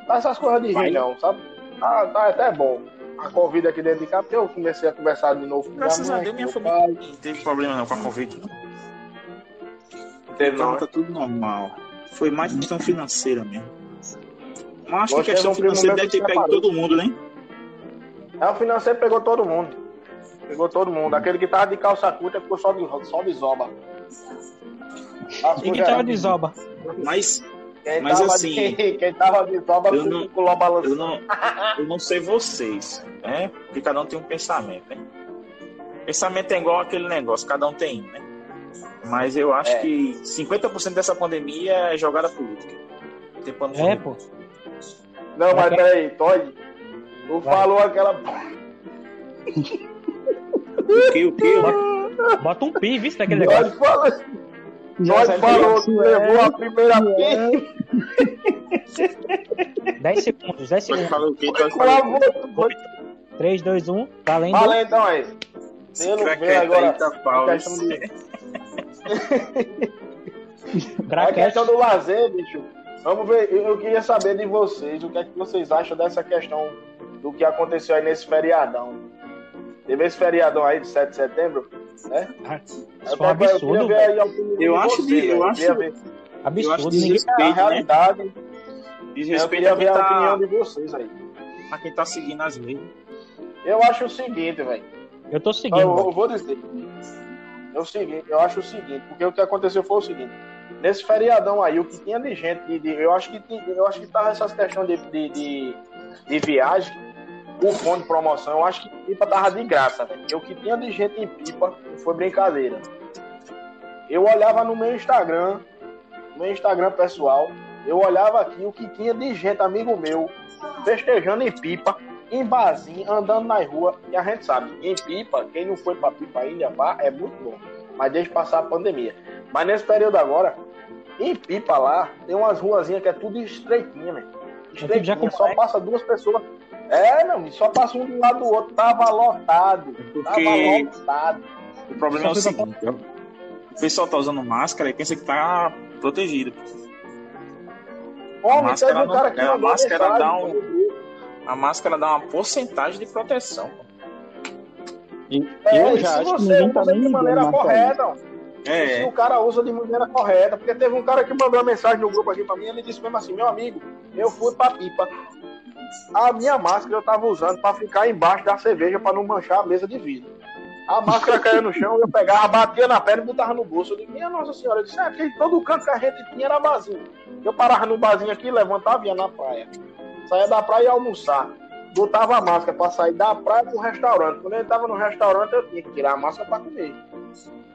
tá essas coisas de ruim não, sabe? Tá, tá até bom. A Covid aqui dentro de casa, porque eu comecei a conversar de novo com Graças minha a Deus, minha família pai. não teve problema não com a Covid. Teve Então não, tá tudo normal. Foi mais questão financeira mesmo. Mas acho que questão é financeira deve que ter pego todo mundo, né? É, o financeiro pegou todo mundo. Pegou todo mundo. Aquele que tava de calça curta ficou só de, só de zoba. E quem tava de zoba? Mas, Quem Mas tava assim, de, quem tava de zoba eu ficou não- com o lobo eu balançando. não, eu não sei vocês, né? Porque cada um tem um pensamento, né? Pensamento é igual aquele negócio, cada um tem, um, né? Mas eu acho É. que 50% dessa pandemia é jogada política. Tem É, pô. Não, mas peraí, Todd. Tu Vai. falou aquela. O que, o que? Bota um pi, viu, daquele negócio. Todd falou, Todd falou que levou a primeira pi. 10 segundos, 10 Pode segundos. falar o que? Quê? boca. 3, 2, 1. Valendo. Fala então aí. Pelo ver agora. A questão isso. do lazer, bicho. Vamos ver, eu eu queria saber de vocês, o que é que vocês acham dessa questão do que aconteceu aí nesse feriadão. Teve esse feriadão aí de 7 de setembro, né? Isso Eu foi um queria- eu queria absurdo. ver velho. aí a opinião Eu de acho vocês, de- eu. Eu acho- queria Eu Absurdo. que Ninguém... a desrespeito, né? realidade. Eu Desrespeito queria a ver a tá, opinião de vocês aí. a quem tá seguindo as leis. Eu acho o seguinte, velho. Eu tô Eu, seguindo. eu vou dizer. É o seguinte, eu acho o seguinte, porque o que aconteceu foi o seguinte. Nesse feriadão aí, o que tinha de gente, de, de- eu acho que eu acho que tava essas questões de, de, de, de viagem, cupom de promoção, eu acho que pipa tava de graça, velho. Porque o que tinha de gente em pipa foi brincadeira. Eu olhava no meu Instagram, no meu Instagram pessoal, eu olhava aqui o que tinha de gente, amigo meu, festejando em pipa, em barzinho, andando na rua, e a gente sabe, em pipa, quem não foi pra pipa ainda, vá, é muito bom. Mas deixa passar a pandemia. Mas nesse período agora, em pipa lá, tem umas ruazinhas que é tudo estreitinha, né? Estreitinha, só passa duas pessoas. É, não, só passa um do lado do outro. Tava lotado. Tava Porque lotado. o problema é o seguinte: ó, o pessoal tá usando máscara e pensa que tá protegido. Homem, máscara teve um não- cara que é, a máscara dá um-. A máscara dá uma porcentagem de proteção. pô. É, eu e já se acho que você ninguém tá usa nem de maneira correta, ó. se É, o cara usa de maneira correta, porque teve um cara que mandou uma mensagem no grupo aqui pra mim, ele disse mesmo assim, meu amigo, eu fui pra pipa. A minha máscara eu tava usando pra ficar embaixo da cerveja pra não manchar a mesa de vidro. A máscara caiu no chão, eu pegava, batia na perna e botava no bolso. Eu disse, minha nossa senhora, eu disse, é, todo canto que a gente tinha era vazio. Eu parava no barzinho aqui, levantava e ia na praia. Saía da praia e almoçar. Botava a máscara pra sair da praia pro restaurante. Quando ele tava no restaurante, eu tinha que tirar a máscara pra comer.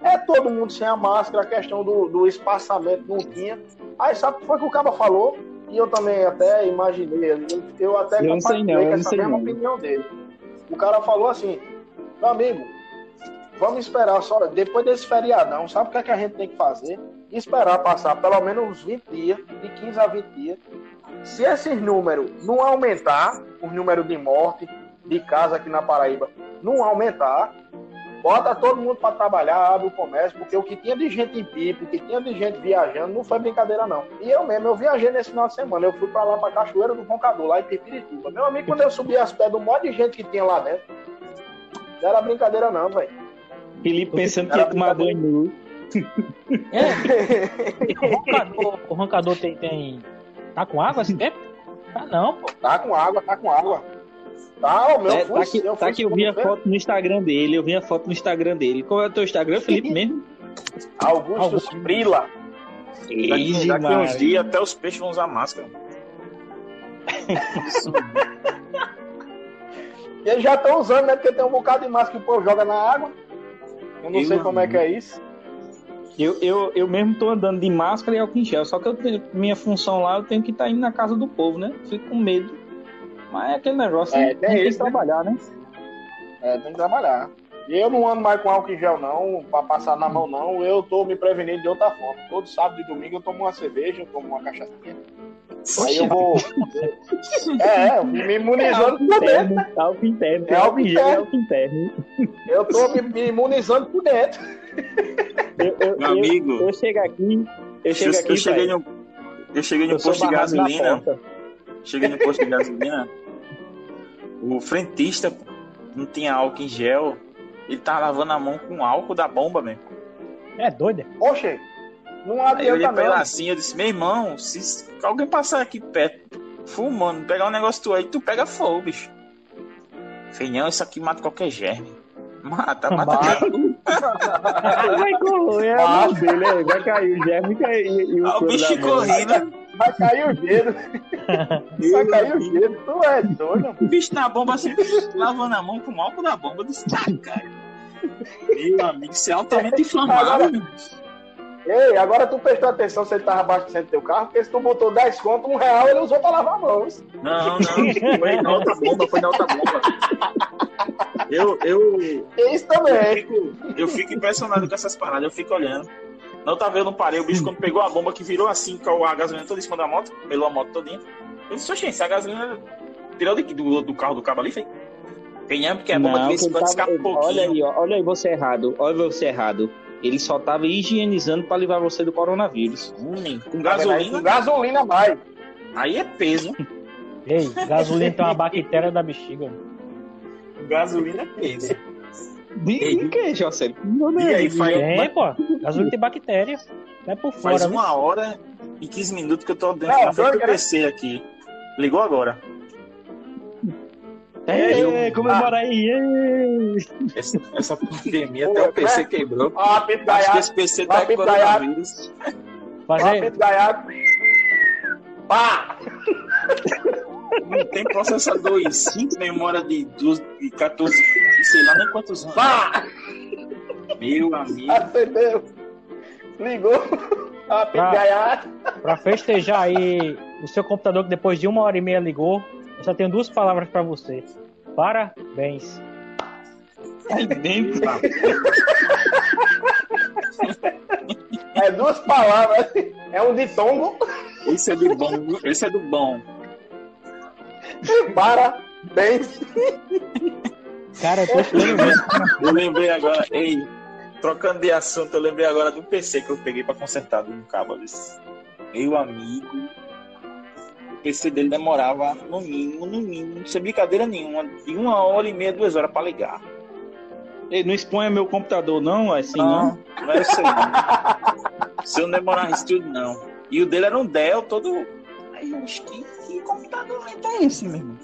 É todo mundo sem a máscara, a questão do, do espaçamento não tinha. Aí sabe o que foi que o cara falou? E eu também até imaginei, eu, eu até Eu não sei não, eu com não essa mesma não. opinião dele. O cara falou assim, meu amigo, vamos esperar só, depois desse feriadão, sabe o que, é que a gente tem que fazer? Esperar passar pelo menos uns 20 dias, de 15 a 20 dias. Se esses números não aumentar, os números de morte, de casa aqui na Paraíba, não aumentar, bota todo mundo para trabalhar, abre o comércio, porque o que tinha de gente em pipa, o que tinha de gente viajando, não foi brincadeira, não. E eu mesmo, eu viajei nesse final de semana, eu fui para lá, para Cachoeira do Roncador, lá em Pipirituba. Meu amigo, quando eu subi as pedras, um monte de gente que tinha lá dentro, não era brincadeira, não, velho. Felipe pensando que ia tomar banho nu. É. O roncador, o roncador tem, tem. Tá com água esse tempo? Tá não, pô. Tá com água, tá com água. Tá, o meu, É, fui, tá aqui, eu tá aqui, eu vi a foto no Instagram dele, eu vi a foto no Instagram dele. Qual é o teu Instagram, Felipe mesmo? Augusto Augusto. Prila. daqui, daqui uns dias até os peixes vão usar máscara. E eles já estão usando, né? Porque tem um bocado de massa que o povo joga na água. Eu não Eu sei como é que é isso. Eu, eu, eu mesmo tô andando de máscara e álcool em gel, só que eu tenho, minha função lá, eu tenho que estar indo na casa do povo, né? Fico com medo. Mas é aquele negócio, É, né? tem tem que isso, né? trabalhar, né? É, tem que trabalhar. E eu não ando mais com álcool em gel, não, pra passar na mão, não. Eu tô me prevenindo de outra forma. Todo sábado e domingo eu tomo uma cerveja, eu tomo uma cachaçinha. Aí eu vou. É, eu me imunizando por dentro. interno, álcool interno, É álcool álcool interno. Eu tô me, me imunizando por dentro. Eu, eu, Meu eu- amigo, eu chego aqui, eu chego aqui, eu cheguei no, eu cheguei no posto de gasolina. Cheguei no posto de gasolina. O frentista não tinha álcool em gel. Ele tava lavando a mão com álcool da bomba, mesmo. É doido. Oxe, não Aí eu olhei adianta pra ele não. assim, eu disse, meu irmão, se alguém passar aqui perto, fumando, pegar um negócio tu aí, tu pega fogo, bicho. Falei, não, isso aqui mata qualquer germe. Mata, Mata. mata. Vai correr, é a mão dele, aí. vai cair o germe e, e, e o Ah, o bicho rindo. Vai cair o dedo. Vai cair o dedo. Tu é doido. O bicho na bomba assim, lavando a mão com o álcool da bomba. Eu disse, tá, cara. Meu amigo, isso é altamente inflamável. meu. Ei, agora tu prestou atenção se ele tava abastecendo teu carro, porque se tu botou 10 conto, um real ele usou pra lavar a mão. Não, não. Foi na outra bomba, foi na outra bomba. Eu, eu, Isso eu, também. fico, eu fico impressionado com essas paradas, eu fico olhando. Na outra vez eu não parei, o bicho quando pegou a bomba que virou assim, com a gasolina toda em cima da moto, pelou a moto todinha. Eu disse, se a gasolina tirou do, do carro do cabo ali, foi. Tem é porque a bomba Não, de vez que em quando escapa um pouquinho. olha aí, ó, olha aí você errado, olha você errado. Ele só tava higienizando pra livrar você do coronavírus. Hum, com Com gasolina, gasolina vai. aí é peso. Ei, gasolina tem uma bactéria da bexiga. Gasolina é peso. Diga o que, Jocélio? E aí, faz, Tem, pô. Gasolina tem bactéria. Não é por faz fora, viu? uma hora e 15 minutos que eu tô dentro Não, na frente do? PC aqui. Ligou agora. É, comemora aí. é. Essa, essa pandemia, até o PC né? quebrou. Ó, apito Acho que esse PC tá com coronavírus. Ó, Fazer. Pá! Não tem processador e 5 memória de, 12, de 14, sei lá nem quantos anos. Pá! Meu amigo. Acendeu. Ligou. Ó, apito Ah. gaiado. pra festejar aí o seu computador que depois de uma hora e meia ligou, eu só tenho duas palavras pra você. Parabéns. Dentro. É duas palavras. É um ditongo. Esse é do bom, esse é do bom. Parabéns. Cara, eu tô. Eu lembrei agora, ei, trocando de assunto, eu lembrei agora do PC que eu peguei pra consertar do cabo. Meu amigo, o PC dele demorava no mínimo, no mínimo, sem brincadeira nenhuma, de uma hora e meia, duas horas pra ligar. Ei, não exponha meu computador, não, assim, não. Não, não é isso aí. Se eu não demorar isso tudo, não. E o dele era um Dell todo. Aí eu acho que, que computador lento é esse, meu irmão?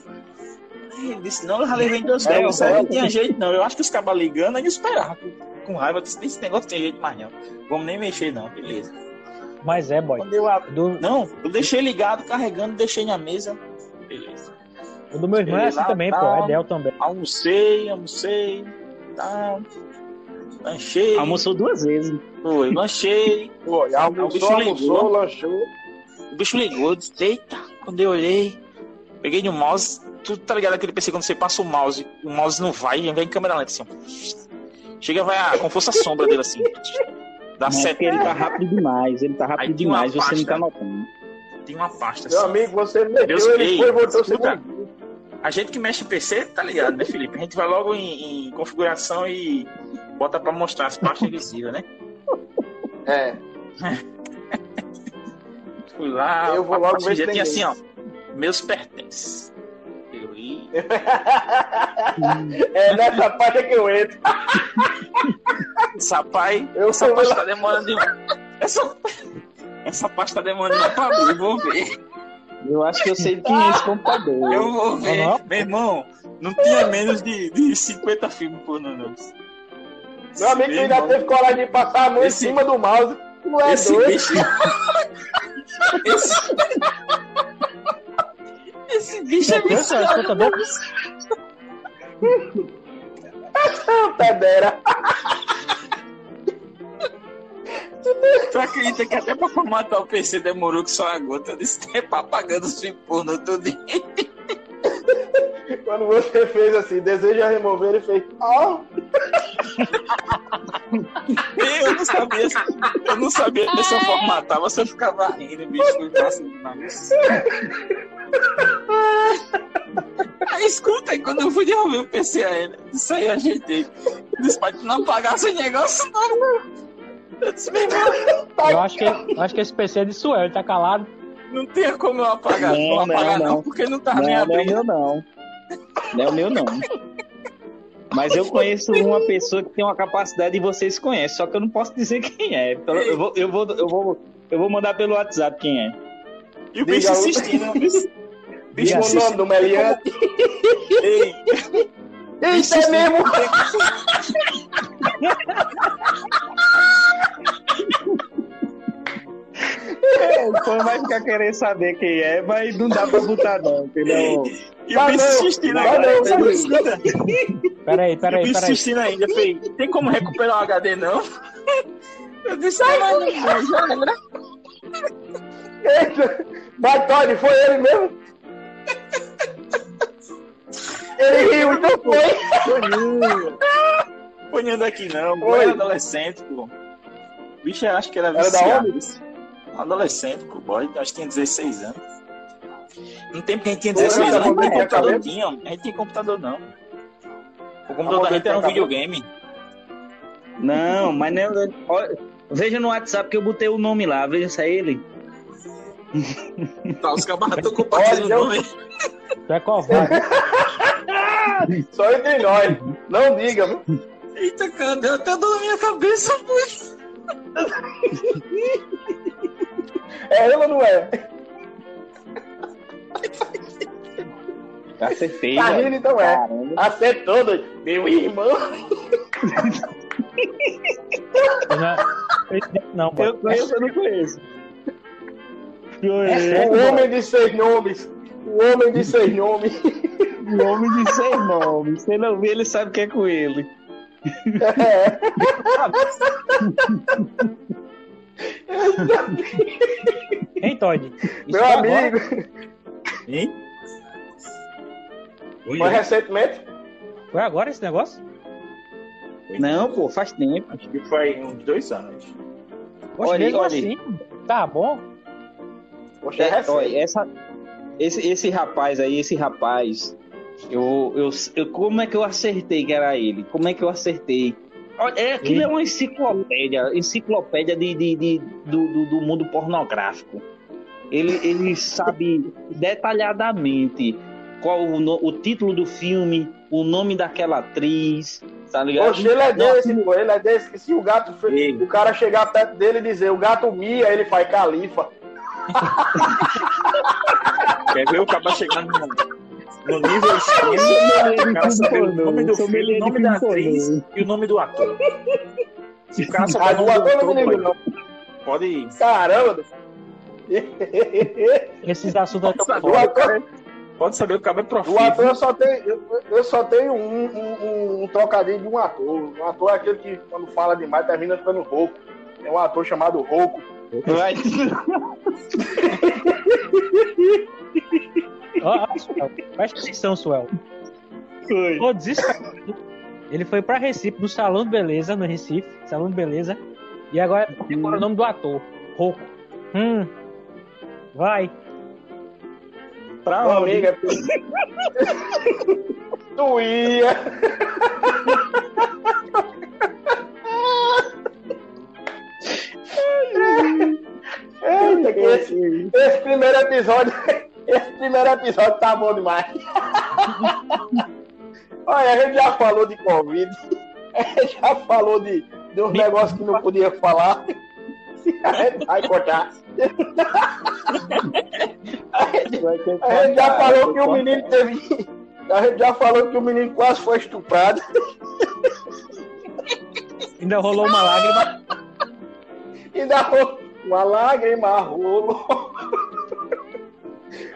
Aí ele disse, não, eu já levei dois É, não Dell. tinha jeito, não. Eu acho que os cabas ligando, aí eu esperava. Com, com raiva, eu disse, esse negócio tem jeito mais não. Vamos nem mexer, não, beleza. Mas é, boy. Quando eu abri. Do, Não, eu deixei ligado, carregando, deixei na mesa. Beleza. o do meu irmão é assim Lá, também, pô. É Dell também. Almocei, almocei, tal. Lanchei. Almoçou duas vezes. Foi, lanchei. Pô, O almoçou, almoçou, lanchou. O bicho ligou, eu disse, eita, quando eu olhei, peguei no mouse, tu tá ligado aquele PC quando você passa o mouse, o mouse não vai, vem em câmera lenta assim, ó. Chega, vai a, com força sombra dele assim. Dá Não, sete. porque ele tá rápido demais, ele tá rápido demais, você não tá pasta. notando. Tem uma pasta Meu assim. amigo, você meteu, Deus ele ei, foi e voltou escuta. A gente que mexe em PC, tá ligado, né, Felipe? A gente vai logo em, em configuração e bota pra mostrar as pastas invisíveis, né? É. Fui lá, Eu vou logo ver se já tem tinha assim, ó, meus pertences. Eu ia, é nessa parte que eu entro. Essa pai, Eu essa lá. tá demorando demais. Essa, essa pasta tá demorando demais pra abrir, eu vou ver. Eu acho que eu sei quem é esse computador. Eu vou ver. Meu irmão, não tinha menos de, de 50 filmes por não. não. Meu amigo, ainda teve coragem de passar a mão Esse- em cima do mouse. Tu é Esse doido. bicho. esse... esse bicho é viciado. escuta, bom? Pedera. Tu acredita que até pra formatar o PC demorou que só a gota desse tempo apagando os filmes pornô tudo. Quando você fez assim, deseja remover, ele fez. Ó, Eu não sabia, eu não sabia se eu formatava, se eu ficava rindo, bicho, no braço do nariz. Aí escuta, aí quando eu fui devolver o PC a ele, isso aí eu ajeitei. Disse, tu não pagasse o negócio, não. Eu disse, meu Eu acho que, eu acho que esse PC é de Suel, ele tá calado. não tinha como eu apagar. Não, Não, apagar não, não, não. porque não nem Não, não é abrindo. meu não. Não é o meu, não. Mas eu conheço uma pessoa que tem uma capacidade e vocês conhecem, só que eu não posso dizer quem é. Então, eu vou, eu vou, eu vou, eu vou mandar pelo WhatsApp quem é. E o bicho assistindo. O bicho, bicho o nome, Eliane. Ei. Isso é mesmo! fica querendo saber quem é, mas não dá pra botar não, entendeu? E o Vai bicho vai agora. tá vai escuta? Peraí, E o peraí, bicho peraí. assistindo ainda. Falei, tem como recuperar o HD, não? Eu disse, ah, mas não, já era. Eita, Mas Todd, foi ele mesmo? Ele riu, então foi. Foi nenhum daqui, não. Pô, era adolescente, pô. O bicho eu acho que era Era da viciado. Adolescente, pô, boy. Acho que tinha 16 anos. No tempo que a gente tinha Pô, 16 essa anos, não mulher tinha tinha computador, tinha. A gente tinha computador, não. O computador da gente era um videogame. Não, mas olha, veja no WhatsApp que eu botei o nome lá, veja se é ele. Tá, os camaradas estão compartilhando o nome. Tu é covarde. Só entre nós. Não diga, viu? Eita, cara, deu até dor na minha cabeça, pô. É ele ou não é? Acertei. Tá rindo, então é. Caramba. Acertou, doido. Meu irmão. Eu não, eu não, Eu pô. conheço, eu não conheço. O homem de seis nomes. O homem de seis nomes. O homem de seis nomes. Se não vir, ele sabe que é com ele. É. Hein, Todd? Meu foi agora? amigo. Hein? Foi recentemente? Foi agora esse negócio? Não, pô, faz tempo. Acho que foi uns dois anos. Poxa, Olha, mesmo olha. assim, tá bom. Poxa, é É, olha, essa, esse, esse rapaz aí, esse rapaz, eu, eu, eu, como é que eu acertei que era ele? Como é que eu acertei? É, aquilo é uma enciclopédia, enciclopédia de, de, de- do, do, do mundo pornográfico. Ele, ele sabe detalhadamente qual o, o título do filme, o nome daquela atriz, tá ligado? Poxa, ele é desse, pô. Ele é desse se o gato. Ei. O cara chegar perto dele e dizer o gato mia, ele faz califa. Quer ver o cara chegando no, no nível extremo? O cara saber o nome do filme, o nome da atriz e o nome do ator. Se o cara souber o do nome do ator eu não me ator, lembro, não. pode ir. Caramba. Esses assuntos Do estão fora. ator, Pode saber o cara é profissional. ator eu só tenho, eu, eu só tenho um, um, um- um trocadilho de um ator. Um ator é aquele que, quando fala demais, termina ficando rouco. É um ator chamado Rouco. Vai. Ó, ó, Suel, presta atenção, Suel. Tô desesperado. Ele foi pra Recife, no Salão de Beleza, no Recife, Salão de Beleza. E agora decora o nome do ator, Rouco. Hum. Vai. Pra Meu onde? amigo, é Tu ia. Eita, que esse, esse primeiro episódio. Episódio tá bom demais. Olha, a gente já falou de Covid. A gente já falou de, de uns negócios que não podia falar. A gente vai cortar. A gente a gente já falou que o menino teve. A gente já falou que o menino quase foi estuprado. Ainda rolou uma lágrima. E dá uma lágrima rolou.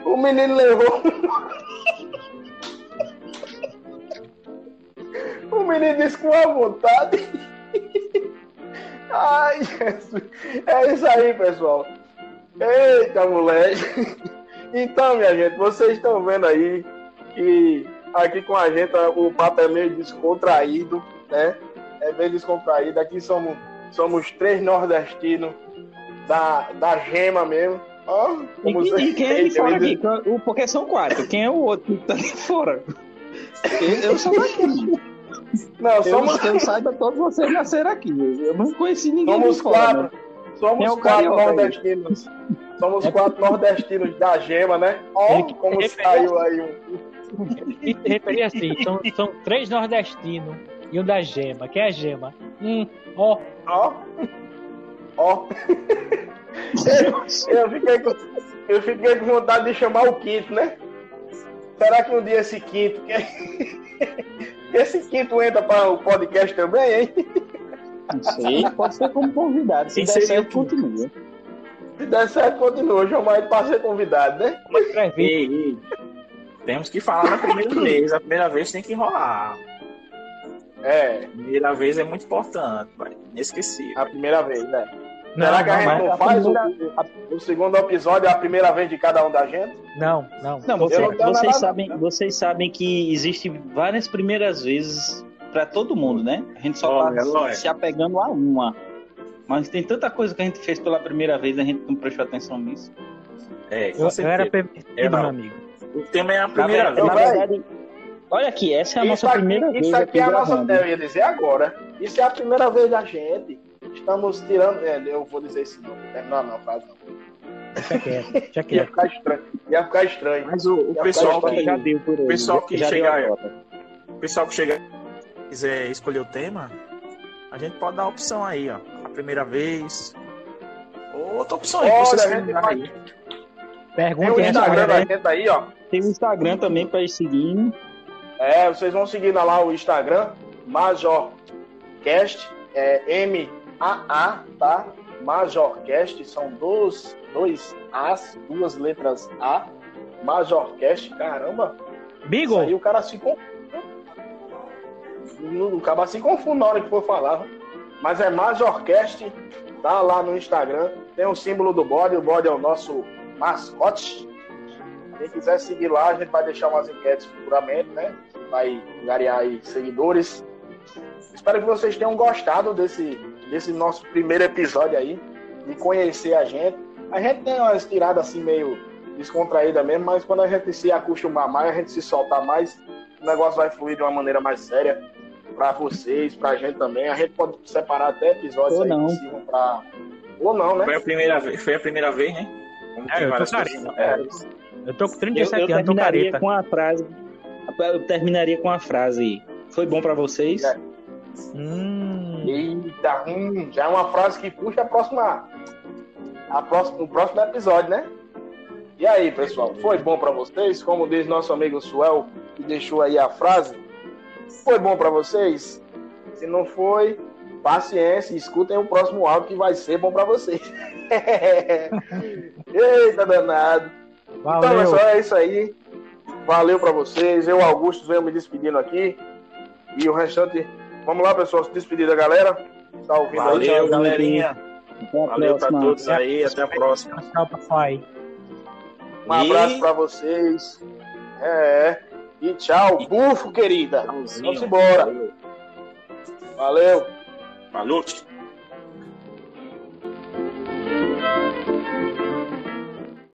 O menino levou. O menino disse com a vontade. Ai, Jesus. É isso aí, pessoal. Eita, moleque. Então, minha gente, vocês estão vendo aí que aqui com a gente o papo é meio descontraído, né? É meio descontraído. Aqui somos, somos três nordestinos da, da gema mesmo. Ó, E, como e- e quem é de fora aqui? O- Porque são quatro. Quem é o outro que tá de fora? Eu, eu sou daqui. Não, Eu, somos, que eu saiba, todos vocês nasceram aqui. Eu não conheci ninguém somos de fora. quatro. né? Somos é quatro carioca aí? nordestinos. Somos quatro nordestinos da gema, né? Ó, Ele- como ele- saiu aí um. E se referir assim, são, são três nordestinos e um da Gema. Quem é a Gema? Hum, ó, Ó. Ó. Eu fiquei, com, eu fiquei com vontade de chamar o quinto, né? Será que um dia esse quinto. Esse quinto entra para o podcast também, hein? Não sei, pode ser como convidado. Se Quem der certo, continua. Se der certo, continua. Chamar ele para ser convidado, né? Ei, ei. Temos que falar na primeira vez. A primeira vez tem que rolar. É, A primeira vez é muito importante, vai. Inesquecível. a primeira vez, né? Não, Será que a não, gente mas não a faz o, o segundo episódio, é a primeira vez de cada um da gente? Não, não. Não, você- não vocês, nada, sabem, não. vocês sabem que existe várias primeiras vezes para todo mundo, né? A gente só Olha, tá olha. se apegando a uma. Mas tem tanta coisa que a gente fez pela primeira vez, a gente não prestou atenção nisso. É, Eu, eu era permitido, não. meu amigo. O tema é a Na, primeira verdade- vez. na verdade, olha aqui, essa é a isso nossa aqui, primeira vez isso aqui é a nossa. Eu ia dizer agora. Isso é a primeira vez da gente. Estamos tirando. É, eu vou dizer isso não. Terminar não, frase não. Já quero, já Ia quero. ficar estranho. Ia ficar estranho. Mas o, o pessoal que, já deu por o pessoal que já deu chega- a cota. o pessoal que chega quiser escolher o tema, a gente pode dar a opção aí, ó. A primeira vez. Ou outra opção aí, Olha, vocês aí. Tem o Pergunta Instagram da né? gente aí, ó. Tem o Instagram também para ir seguindo. É, vocês vão seguindo lá o Instagram, MajorCast, é M-A-A, tá? MajorCast, são dois, dois As, duas letras A, MajorCast, caramba, Bigo, aí o cara se confunde. O cara se confunde na hora que for falar. Mas é Majorcast, tá lá no Instagram. Tem o símbolo do bode, o bode é o nosso mascote. Quem quiser seguir lá, a gente vai deixar umas enquetes futuramente, né? Vai garear aí seguidores. Espero que vocês tenham gostado desse, desse nosso primeiro episódio aí, de conhecer a gente. A gente tem umas tiradas assim meio descontraída mesmo, mas quando a gente se acostumar mais, a gente se soltar mais, o negócio vai fluir de uma maneira mais séria para vocês, pra gente também. A gente pode separar até episódios Ou aí não. sirvam pra. Ou não, né? Foi a primeira vez, foi a primeira vez, né? É, eu tô careta. é, eu tô com Eu, 37 eu anos, tô careta. com a frase. Eu terminaria com a frase. Foi bom para vocês? É. Hum, Eita, hum, já é uma frase que puxa a próxima. A próxima, o próximo episódio, né? E aí, pessoal, foi bom pra vocês? Como diz nosso amigo Suel, que deixou aí a frase. Foi bom pra vocês? Se não foi, paciência, escutem o próximo áudio que vai ser bom pra vocês. Eita, danado. Então, valeu. pessoal, é isso aí. Valeu pra vocês. Eu, Augusto, venho me despedindo aqui. E o restante. Vamos lá, pessoal, se despedir da galera. Tá ouvindo Valeu, aí? Tchau, galerinha. Valeu pra todos aí, até a próxima. Tchau, papai. Um abraço para vocês. É, é. E tchau, e... bufo, querida. Tchauzinho. Vamos embora. Valeu. Valeu. Falou.